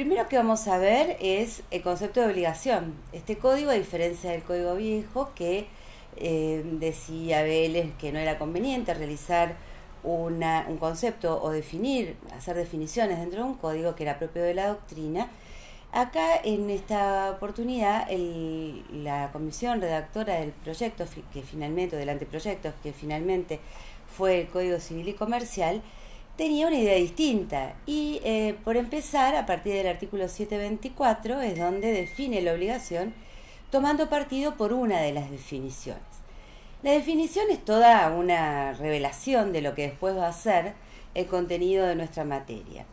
primero que vamos a ver es el concepto de obligación. Este código, a diferencia del código viejo, que eh, decía Vélez que no era conveniente realizar un concepto o definir, hacer definiciones dentro de un código que era propio de la doctrina, acá en esta oportunidad la comisión redactora del proyecto, que finalmente, del anteproyecto, que finalmente fue el Código Civil y Comercial, tenía una idea distinta. Y eh, por empezar, a partir del artículo 724 es donde define la obligación tomando partido por una de las definiciones. La definición es toda una revelación de lo que después va a ser el contenido de nuestra materia.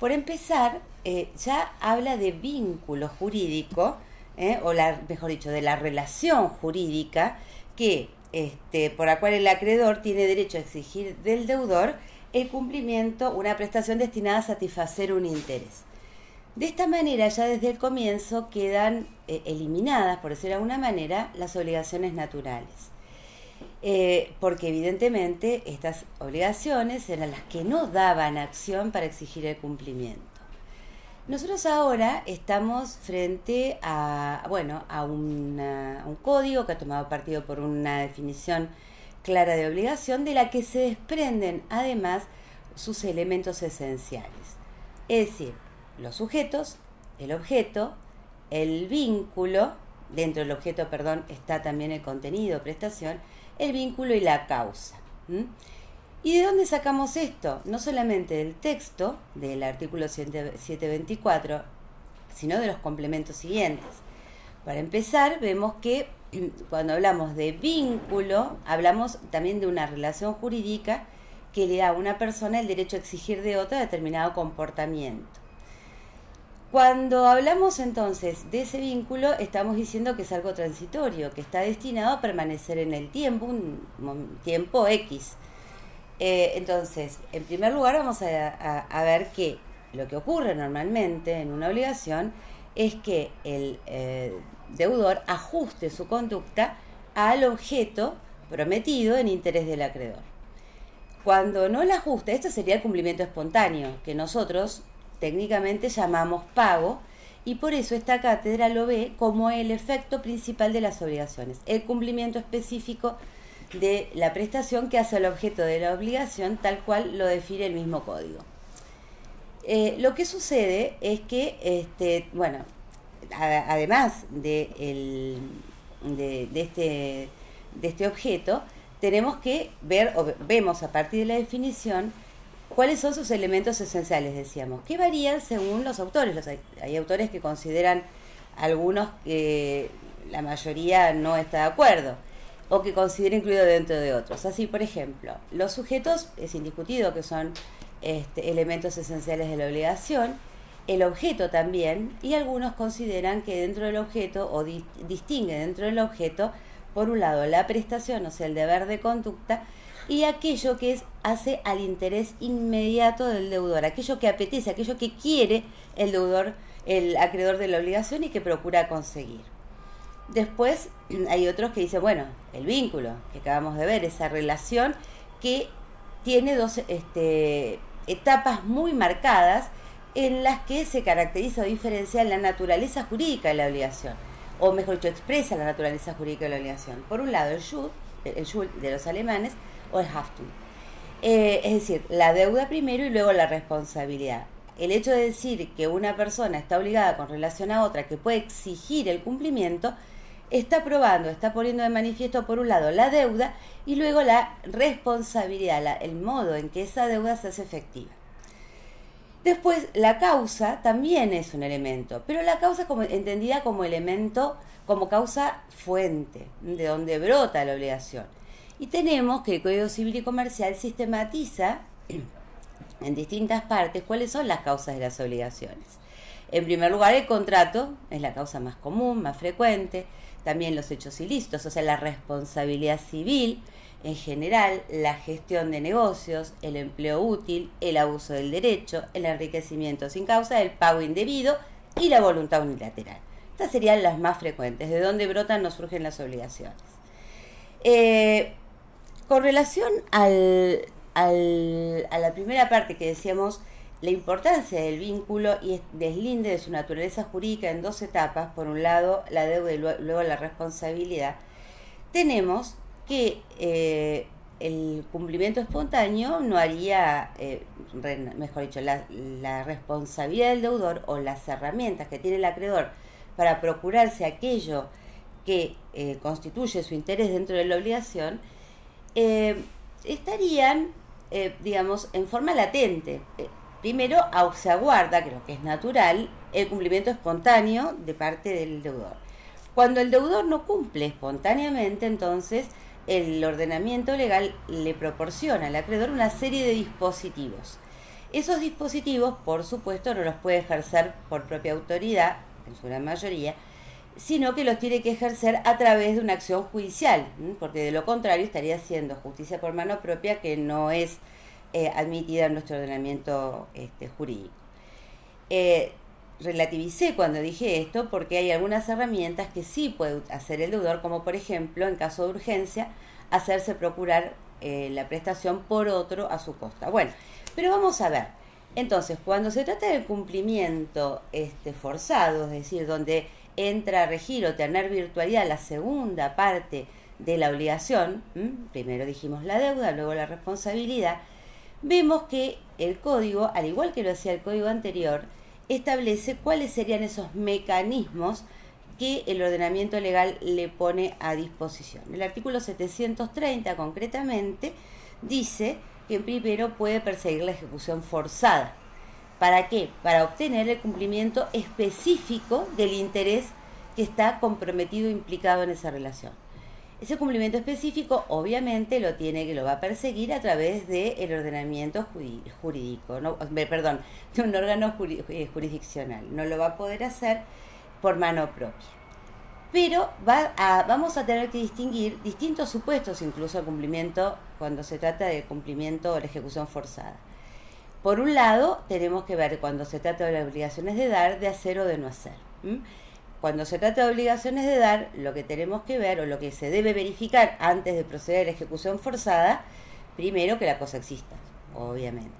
Por empezar, eh, ya habla de vínculo jurídico, eh, o mejor dicho, de la relación jurídica que, este, por la cual el acreedor tiene derecho a exigir del deudor el cumplimiento, una prestación destinada a satisfacer un interés. De esta manera, ya desde el comienzo quedan eh, eliminadas, por decirlo de alguna manera, las obligaciones naturales. Eh, porque evidentemente estas obligaciones eran las que no daban acción para exigir el cumplimiento. Nosotros ahora estamos frente a, bueno, a un código que ha tomado partido por una definición clara de obligación de la que se desprenden además sus elementos esenciales. Es decir, los sujetos, el objeto, el vínculo, dentro del objeto, perdón, está también el contenido, prestación, el vínculo y la causa. ¿Y de dónde sacamos esto? No solamente del texto del artículo 724, sino de los complementos siguientes. Para empezar, vemos que cuando hablamos de vínculo, hablamos también de una relación jurídica que le da a una persona el derecho a exigir de otra determinado comportamiento. Cuando hablamos entonces de ese vínculo, estamos diciendo que es algo transitorio, que está destinado a permanecer en el tiempo, un tiempo X. Eh, entonces, en primer lugar vamos a, ver que lo que ocurre normalmente en una obligación es que el eh, deudor ajuste su conducta al objeto prometido en interés del acreedor. Cuando no la ajusta, esto sería el cumplimiento espontáneo, que nosotros técnicamente llamamos pago, y por eso esta cátedra lo ve como el efecto principal de las obligaciones, el cumplimiento específico de la prestación que hace el objeto de la obligación, tal cual lo define el mismo código. Eh, lo que sucede es que, este, bueno, además de, de, este, de este objeto, tenemos que ver, o vemos a partir de la definición, cuáles son sus elementos esenciales, decíamos, que varían según los autores. hay, autores que consideran algunos que la mayoría no está de acuerdo o que considera incluido dentro de otros. Así, por ejemplo, los sujetos es indiscutido que son este, elementos esenciales de la obligación el objeto también, y algunos consideran que dentro del objeto, o distingue dentro del objeto, por un lado la prestación, o sea, el deber de conducta, y aquello que es, hace al interés inmediato del deudor, aquello que apetece, aquello que quiere el deudor, el acreedor de la obligación y que procura conseguir. Después hay otros que dicen, bueno, el vínculo que acabamos de ver, esa relación que tiene dos este, etapas muy marcadas en las que se caracteriza o diferencia la naturaleza jurídica de la obligación, o mejor dicho, expresa la naturaleza jurídica de la obligación. Por un lado, el Schuld, el Schuld de los alemanes, o el Haftung. Eh, es decir, la deuda primero y luego la responsabilidad. El hecho de decir que una persona está obligada con relación a otra que puede exigir el cumplimiento, está probando, está poniendo de manifiesto por un lado la deuda y luego la responsabilidad, el modo en que esa deuda se hace efectiva. Después, la causa también es un elemento, pero la causa como, entendida como elemento, como causa fuente, de donde brota la obligación. Y tenemos que el Código Civil y Comercial sistematiza en distintas partes cuáles son las causas de las obligaciones. En primer lugar, el contrato es la causa más común, más frecuente, también los hechos ilícitos, o sea, la responsabilidad civil, en general, la gestión de negocios, el empleo útil, el abuso del derecho, el enriquecimiento sin causa, el pago indebido y la voluntad unilateral. Estas serían las más frecuentes, de dónde brotan nos surgen las obligaciones. Eh, con relación al, a la primera parte que decíamos la importancia del vínculo y deslinde de su naturaleza jurídica en dos etapas, por un lado la deuda y luego la responsabilidad, tenemos que eh, el cumplimiento espontáneo no haría, eh, mejor dicho, la, responsabilidad del deudor o las herramientas que tiene el acreedor para procurarse aquello que eh, constituye su interés dentro de la obligación, estarían, digamos, en forma latente. primero, se aguarda, creo que es natural, el cumplimiento espontáneo de parte del deudor. Cuando el deudor no cumple espontáneamente, entonces el ordenamiento legal le proporciona al acreedor una serie de dispositivos. Esos dispositivos, por supuesto, no los puede ejercer por propia autoridad, en su gran mayoría, sino que los tiene que ejercer a través de una acción judicial, porque de lo contrario estaría haciendo justicia por mano propia que no es eh, admitida en nuestro ordenamiento este, jurídico. Eh, relativicé cuando dije esto porque hay algunas herramientas que sí puede hacer el deudor, como por ejemplo, en caso de urgencia, hacerse procurar eh, la prestación por otro a su costa. Bueno, pero vamos a ver. Entonces, cuando se trata del cumplimiento este, forzado, es decir, donde entra a regir o tener virtualidad la segunda parte de la obligación, primero dijimos la deuda, luego la responsabilidad, vemos que el código, al igual que lo hacía el código anterior, establece cuáles serían esos mecanismos que el ordenamiento legal le pone a disposición. El artículo 730 concretamente dice que primero puede perseguir la ejecución forzada. ¿Para qué? Para obtener el cumplimiento específico del interés que está comprometido implicado en esa relación. Ese cumplimiento específico obviamente lo tiene que lo va a perseguir a través del ordenamiento jurídico, perdón, de un órgano eh, jurisdiccional. No lo va a poder hacer por mano propia. Pero vamos a tener que distinguir distintos supuestos, incluso el cumplimiento, cuando se trata de cumplimiento o la ejecución forzada. Por un lado, tenemos que ver cuando se trata de las obligaciones de dar, de hacer o de no hacer. Cuando se trata de obligaciones de dar, lo que tenemos que ver o lo que se debe verificar antes de proceder a la ejecución forzada, primero que la cosa exista, obviamente.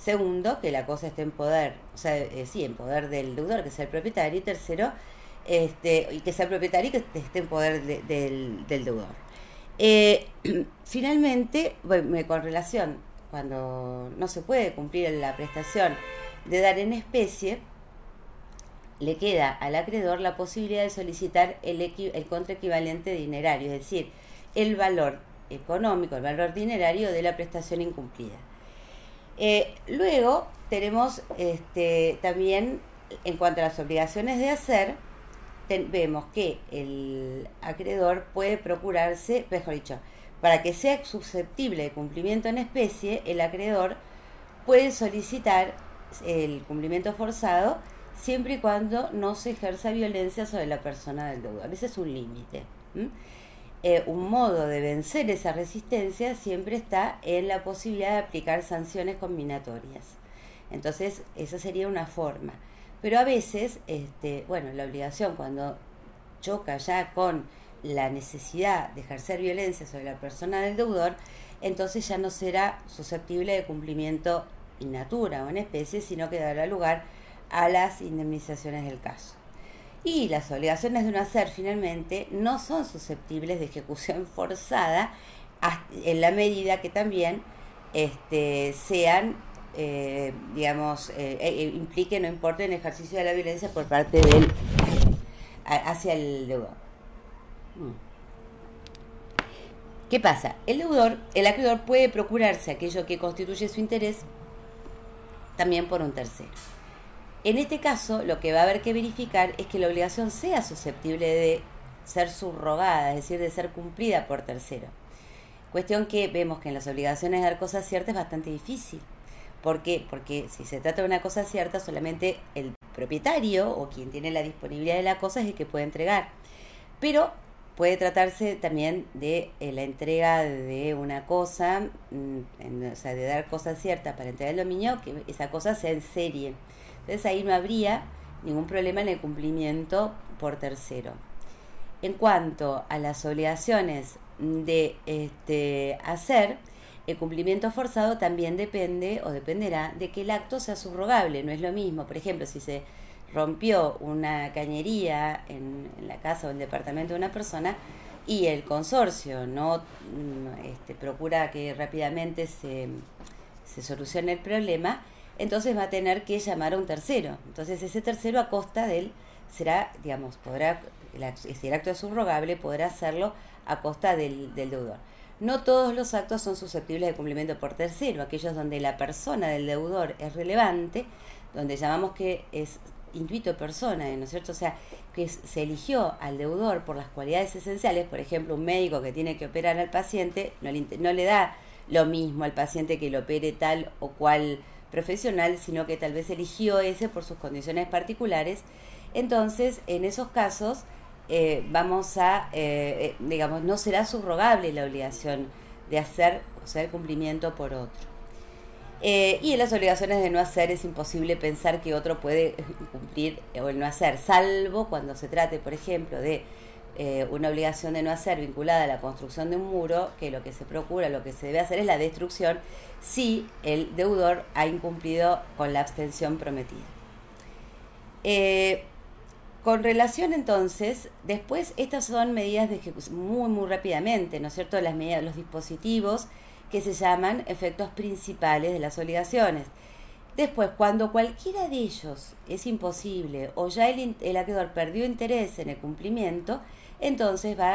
Segundo, que la cosa esté en poder, o sea, eh, sí, en poder del deudor, que sea el propietario. Y tercero, este, y que sea el propietario y que esté en poder del, deudor. Eh, finalmente, con relación, cuando no se puede cumplir la prestación de dar en especie, le queda al acreedor la posibilidad de solicitar el, contraequivalente dinerario, es decir, el valor económico, el valor dinerario de la prestación incumplida. Eh, luego tenemos este, también, en cuanto a las obligaciones de hacer, vemos que el acreedor puede procurarse, mejor dicho, para que sea susceptible de cumplimiento en especie, el acreedor puede solicitar el cumplimiento forzado siempre y cuando no se ejerza violencia sobre la persona del deudor. Ese es un límite. Eh, un modo de vencer esa resistencia siempre está en la posibilidad de aplicar sanciones combinatorias. Entonces, esa sería una forma. Pero a veces, este, bueno, la obligación cuando choca ya con la necesidad de ejercer violencia sobre la persona del deudor, entonces ya no será susceptible de cumplimiento in natura o en especie, sino que dará lugar las indemnizaciones del caso. Y las obligaciones de un hacer finalmente no son susceptibles de ejecución forzada en la medida que también este, sean, eh, digamos, eh, eh, impliquen o importen ejercicio de la violencia por parte del hacia el deudor. Mm. ¿Qué pasa? El deudor, el acreedor puede procurarse aquello que constituye su interés también por un tercero. En este caso, lo que va a haber que verificar es que la obligación sea susceptible de ser subrogada, es decir, de ser cumplida por tercero. Cuestión que vemos que en las obligaciones de dar cosas ciertas es bastante difícil. ¿Por qué? Porque si se trata de una cosa cierta, solamente el propietario o quien tiene la disponibilidad de la cosa es el que puede entregar. Pero puede tratarse también de eh, la entrega de una cosa, mm, o sea, de dar cosas ciertas para entregar el dominio, que esa cosa sea en serie. Entonces ahí no habría ningún problema en el cumplimiento por tercero. En cuanto a las obligaciones de este, hacer, el cumplimiento forzado también depende o dependerá de que el acto sea subrogable, no es lo mismo. Por ejemplo, si se rompió una cañería en, la casa o en el departamento de una persona y el consorcio no mm, este, procura que rápidamente se, se solucione el problema, entonces va a tener que llamar a un tercero. Entonces ese tercero a costa de él será, digamos, podrá, si el acto es subrogable, podrá hacerlo a costa del, deudor. No todos los actos son susceptibles de cumplimiento por tercero, aquellos donde la persona del deudor es relevante, donde llamamos que es intuito persona, ¿no es cierto? O sea, que se eligió al deudor por las cualidades esenciales, por ejemplo, un médico que tiene que operar al paciente, no le, no le da lo mismo al paciente que lo opere tal o cual profesional, sino que tal vez eligió ese por sus condiciones particulares. Entonces, en esos casos, eh, vamos a, eh, eh, digamos, no será subrogable la obligación de hacer, o sea, el cumplimiento por otro. y en las obligaciones de no hacer es imposible pensar que otro puede cumplir o el no hacer, salvo cuando se trate, por ejemplo, de una obligación de no hacer vinculada a la construcción de un muro, que lo que se procura, lo que se debe hacer es la destrucción si el deudor ha incumplido con la abstención prometida. Con relación entonces, después estas son medidas de ejecución muy muy rápidamente, ¿no es cierto? Las medidas, los dispositivos que se llaman efectos principales de las obligaciones. Después, cuando cualquiera de ellos es imposible o ya el, el acreedor perdió interés en el cumplimiento, entonces va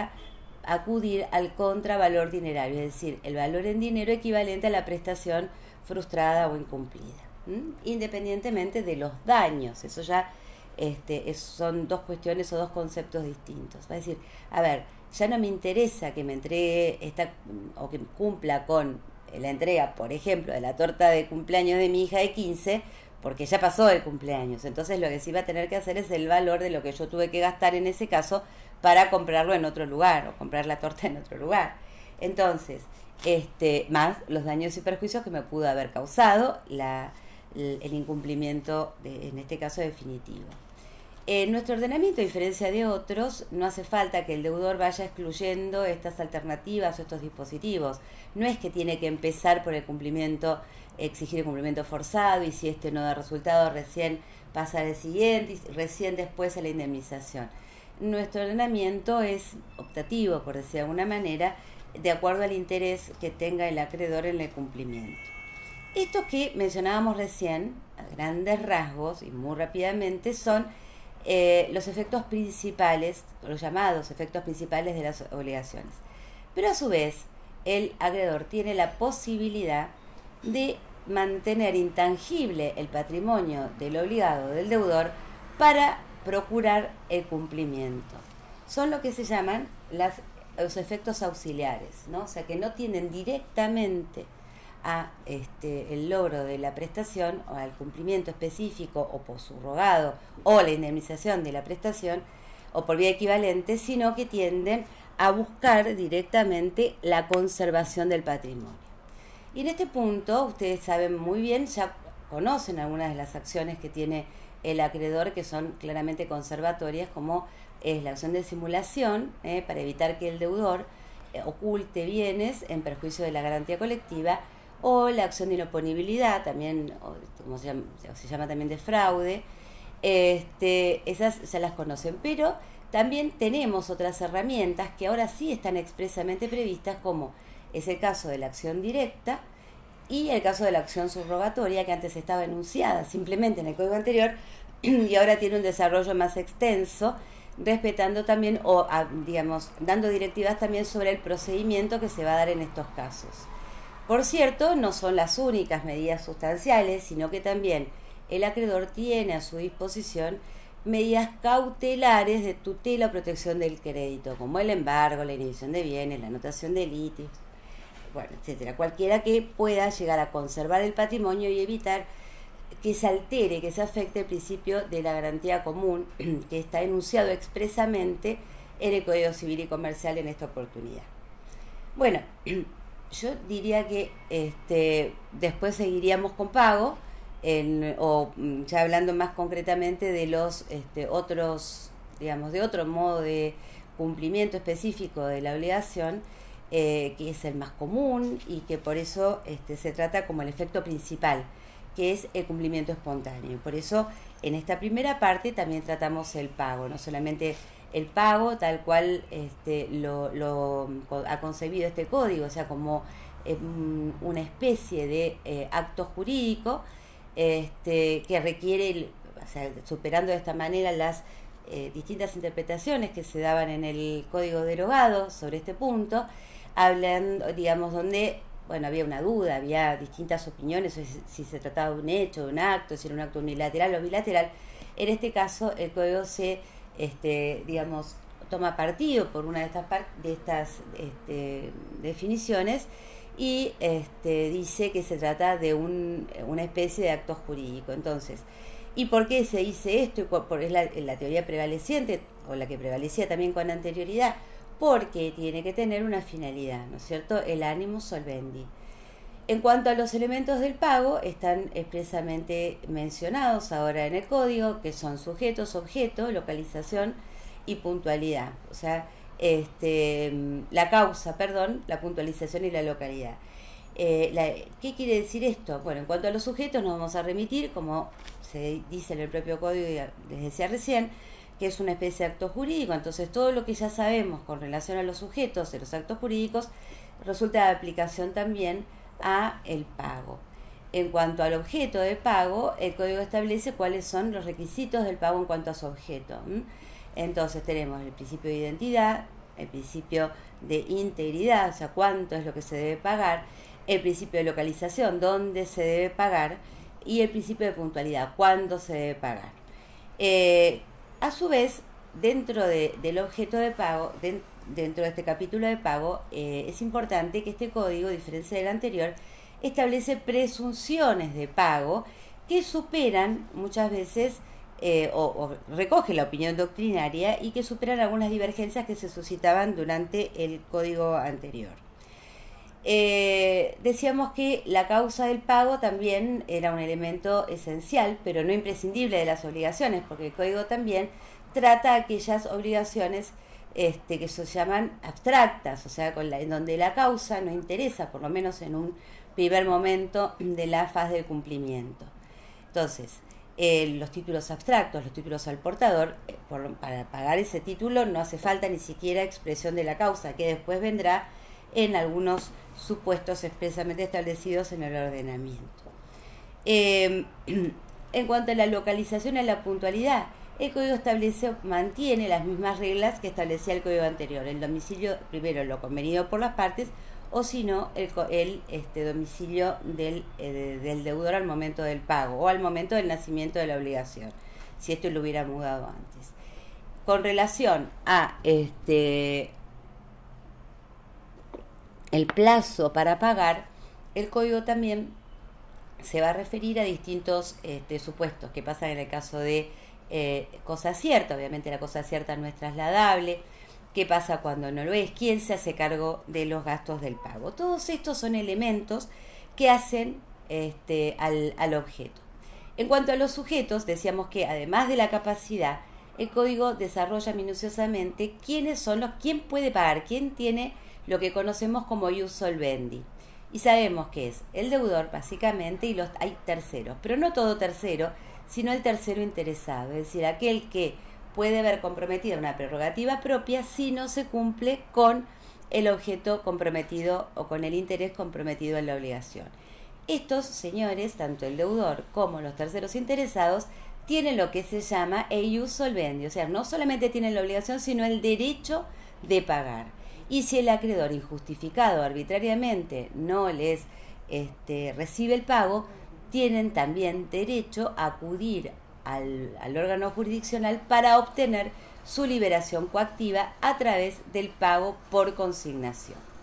a acudir al contravalor dinerario, es decir, el valor en dinero equivalente a la prestación frustrada o incumplida, independientemente de los daños. Eso ya este, son dos cuestiones o dos conceptos distintos. Va a decir, a ver, ya no me interesa que me entregue esta, o que cumpla con la entrega, por ejemplo, de la torta de cumpleaños de mi hija de 15, porque ya pasó el cumpleaños. Entonces lo que sí va a tener que hacer es el valor de lo que yo tuve que gastar en ese caso para comprarlo en otro lugar o comprar la torta en otro lugar. Entonces, este, más los daños y perjuicios que me pudo haber causado la, el incumplimiento, de, en este caso definitivo. En nuestro ordenamiento, a diferencia de otros, no hace falta que el deudor vaya excluyendo estas alternativas o estos dispositivos. No es que tiene que empezar por el cumplimiento, exigir el cumplimiento forzado y si este no da resultado, recién pasa al siguiente y recién después a la indemnización. Nuestro ordenamiento es optativo, por decir de alguna manera, de acuerdo al interés que tenga el acreedor en el cumplimiento. Estos que mencionábamos recién, a grandes rasgos y muy rápidamente, son eh, los efectos principales, los llamados efectos principales de las obligaciones. Pero a su vez, el acreedor tiene la posibilidad de mantener intangible el patrimonio del obligado, del deudor, para procurar el cumplimiento. Son lo que se llaman los efectos auxiliares, ¿no? O sea, que no tienen directamente a este, el logro de la prestación o al cumplimiento específico o por subrogado o la indemnización de la prestación o por vía equivalente, sino que tienden a buscar directamente la conservación del patrimonio. Y en este punto, ustedes saben muy bien, ya conocen algunas de las acciones que tiene el acreedor que son claramente conservatorias, como es la acción de simulación, eh, para evitar que el deudor eh, oculte bienes en perjuicio de la garantía colectiva, o la acción de inoponibilidad, también, como se llama, también de fraude, este, esas ya las conocen, pero también tenemos otras herramientas que ahora sí están expresamente previstas, como es el caso de la acción directa y el caso de la acción subrogatoria, que antes estaba enunciada simplemente en el código anterior y ahora tiene un desarrollo más extenso, respetando también, o digamos, dando directivas también sobre el procedimiento que se va a dar en estos casos. Por cierto, no son las únicas medidas sustanciales, sino que también el acreedor tiene a su disposición medidas cautelares de tutela o protección del crédito, como el embargo, la inhibición de bienes, la anotación de litios, bueno, etcétera. Cualquiera que pueda llegar a conservar el patrimonio y evitar que se altere, que se afecte el principio de la garantía común, que está enunciado expresamente en el Código Civil y Comercial en esta oportunidad. Bueno, yo diría que este, después seguiríamos con pago, o mm, ya hablando más concretamente de los este, otros, digamos, de otro modo de cumplimiento específico de la obligación, eh, que es el más común y que por eso este, se trata como el efecto principal, que es el cumplimiento espontáneo. Por eso en esta primera parte también tratamos el pago, no solamente el pago tal cual este, lo, ha concebido este código, o sea, como em, una especie de eh, acto jurídico este, que requiere, o sea, superando de esta manera las eh, distintas interpretaciones que se daban en el código derogado sobre este punto, hablan, digamos, donde, bueno, había una duda, había distintas opiniones si, se trataba de un hecho, de un acto, si era un acto unilateral o bilateral. En este caso, el código se, este, digamos, toma partido por una de estas, de estas este, definiciones y este, dice que se trata de un, una especie de acto jurídico. Entonces, ¿Y por qué se dice esto? Por, es la, la teoría prevaleciente, o la que prevalecía también con anterioridad, porque tiene que tener una finalidad, ¿no es cierto? El ánimo solvendi. En cuanto a los elementos del pago, están expresamente mencionados ahora en el código, que son sujetos, objeto, localización y puntualidad. O sea, este, la causa, perdón, la puntualización y la localidad. Eh, ¿Qué quiere decir esto? Bueno, en cuanto a los sujetos nos vamos a remitir, como se dice en el propio código, les decía recién, que es una especie de acto jurídico, entonces todo lo que ya sabemos con relación a los sujetos de los actos jurídicos resulta de aplicación también a el pago. En cuanto al objeto de pago, el código establece cuáles son los requisitos del pago en cuanto a su objeto. Entonces tenemos el principio de identidad, el principio de integridad, o sea, cuánto es lo que se debe pagar, el principio de localización, dónde se debe pagar, y el principio de puntualidad, cuándo se debe pagar. Eh, a su vez, dentro del objeto de pago, dentro de este capítulo de pago, eh, es importante que este código, a diferencia del anterior, establece presunciones de pago que superan muchas veces eh, o, recoge la opinión doctrinaria y que superan algunas divergencias que se suscitaban durante el código anterior. Eh, decíamos que la causa del pago también era un elemento esencial, pero no imprescindible de las obligaciones, porque el código también trata aquellas obligaciones este, que se llaman abstractas, o sea, en donde la causa no interesa, por lo menos en un primer momento de la fase de cumplimiento. Entonces, eh, los títulos abstractos, los títulos al portador, eh, para pagar ese título no hace falta ni siquiera expresión de la causa, que después vendrá en algunos supuestos expresamente establecidos en el ordenamiento. Em, en cuanto a la localización y la puntualidad, el código establece, mantiene las mismas reglas que establecía el código anterior. El domicilio, primero lo convenido por las partes, o si no, el, este, domicilio del, eh, del deudor al momento del pago o al momento del nacimiento de la obligación, si esto lo hubiera mudado antes. Con relación a este, el plazo para pagar, el código también se va a referir a distintos este, supuestos que pasan en el caso de eh, cosa cierta. Obviamente la cosa cierta no es trasladable. ¿Qué pasa cuando no lo es? ¿Quién se hace cargo de los gastos del pago? Todos estos son elementos que hacen este, al, al objeto. En cuanto a los sujetos, decíamos que además de la capacidad, el código desarrolla minuciosamente quiénes son los, quién puede pagar, quién tiene lo que conocemos como ius solvendi. Y sabemos que es el deudor básicamente y los hay terceros, pero no todo tercero, sino el tercero interesado, es decir, aquel que puede ver comprometida una prerrogativa propia si no se cumple con el objeto comprometido o con el interés comprometido en la obligación. Estos señores, tanto el deudor como los terceros interesados, tienen lo que se llama eius solvendi, o sea, no solamente tienen la obligación, sino el derecho de pagar. Y si el acreedor injustificado arbitrariamente no les este, recibe el pago, tienen también derecho a acudir al, al órgano jurisdiccional para obtener su liberación coactiva a través del pago por consignación.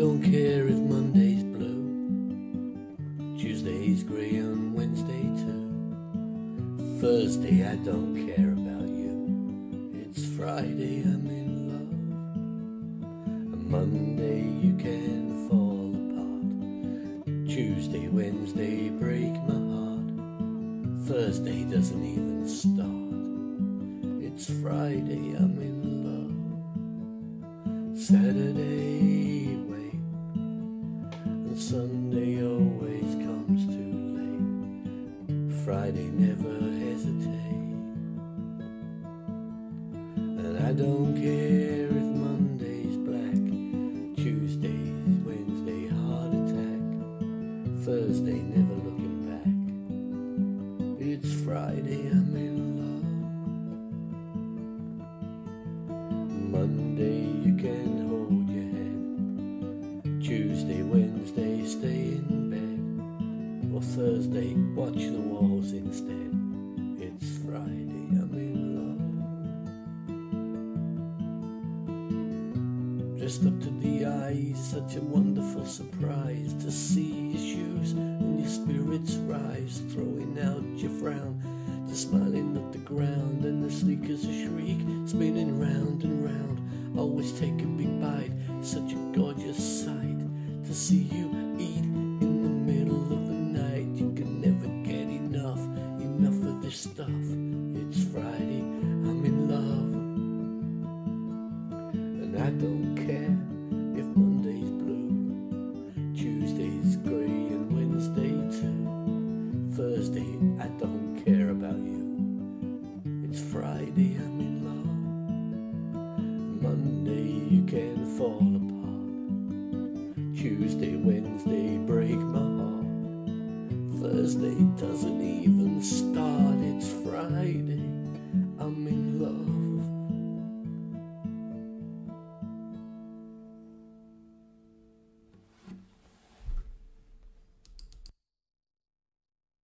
Don't care if Monday's blue, Tuesday's grey and Wednesday too. Thursday, I don't care about you. It's Friday, I'm in love. A Monday, you can fall apart. Tuesday, Wednesday, break my heart. Thursday doesn't even start. It's Friday, I'm in love. Saturday, Monday you can hold your head. Tuesday, Wednesday stay in bed. Or Thursday watch the walls instead. It's Friday, I'm in love. Dressed up to the eyes, such a wonderful surprise to see your shoes and your spirits rise, throwing out your frown, to smiling at the ground, the sneakers a shriek, spinning round and round. Always take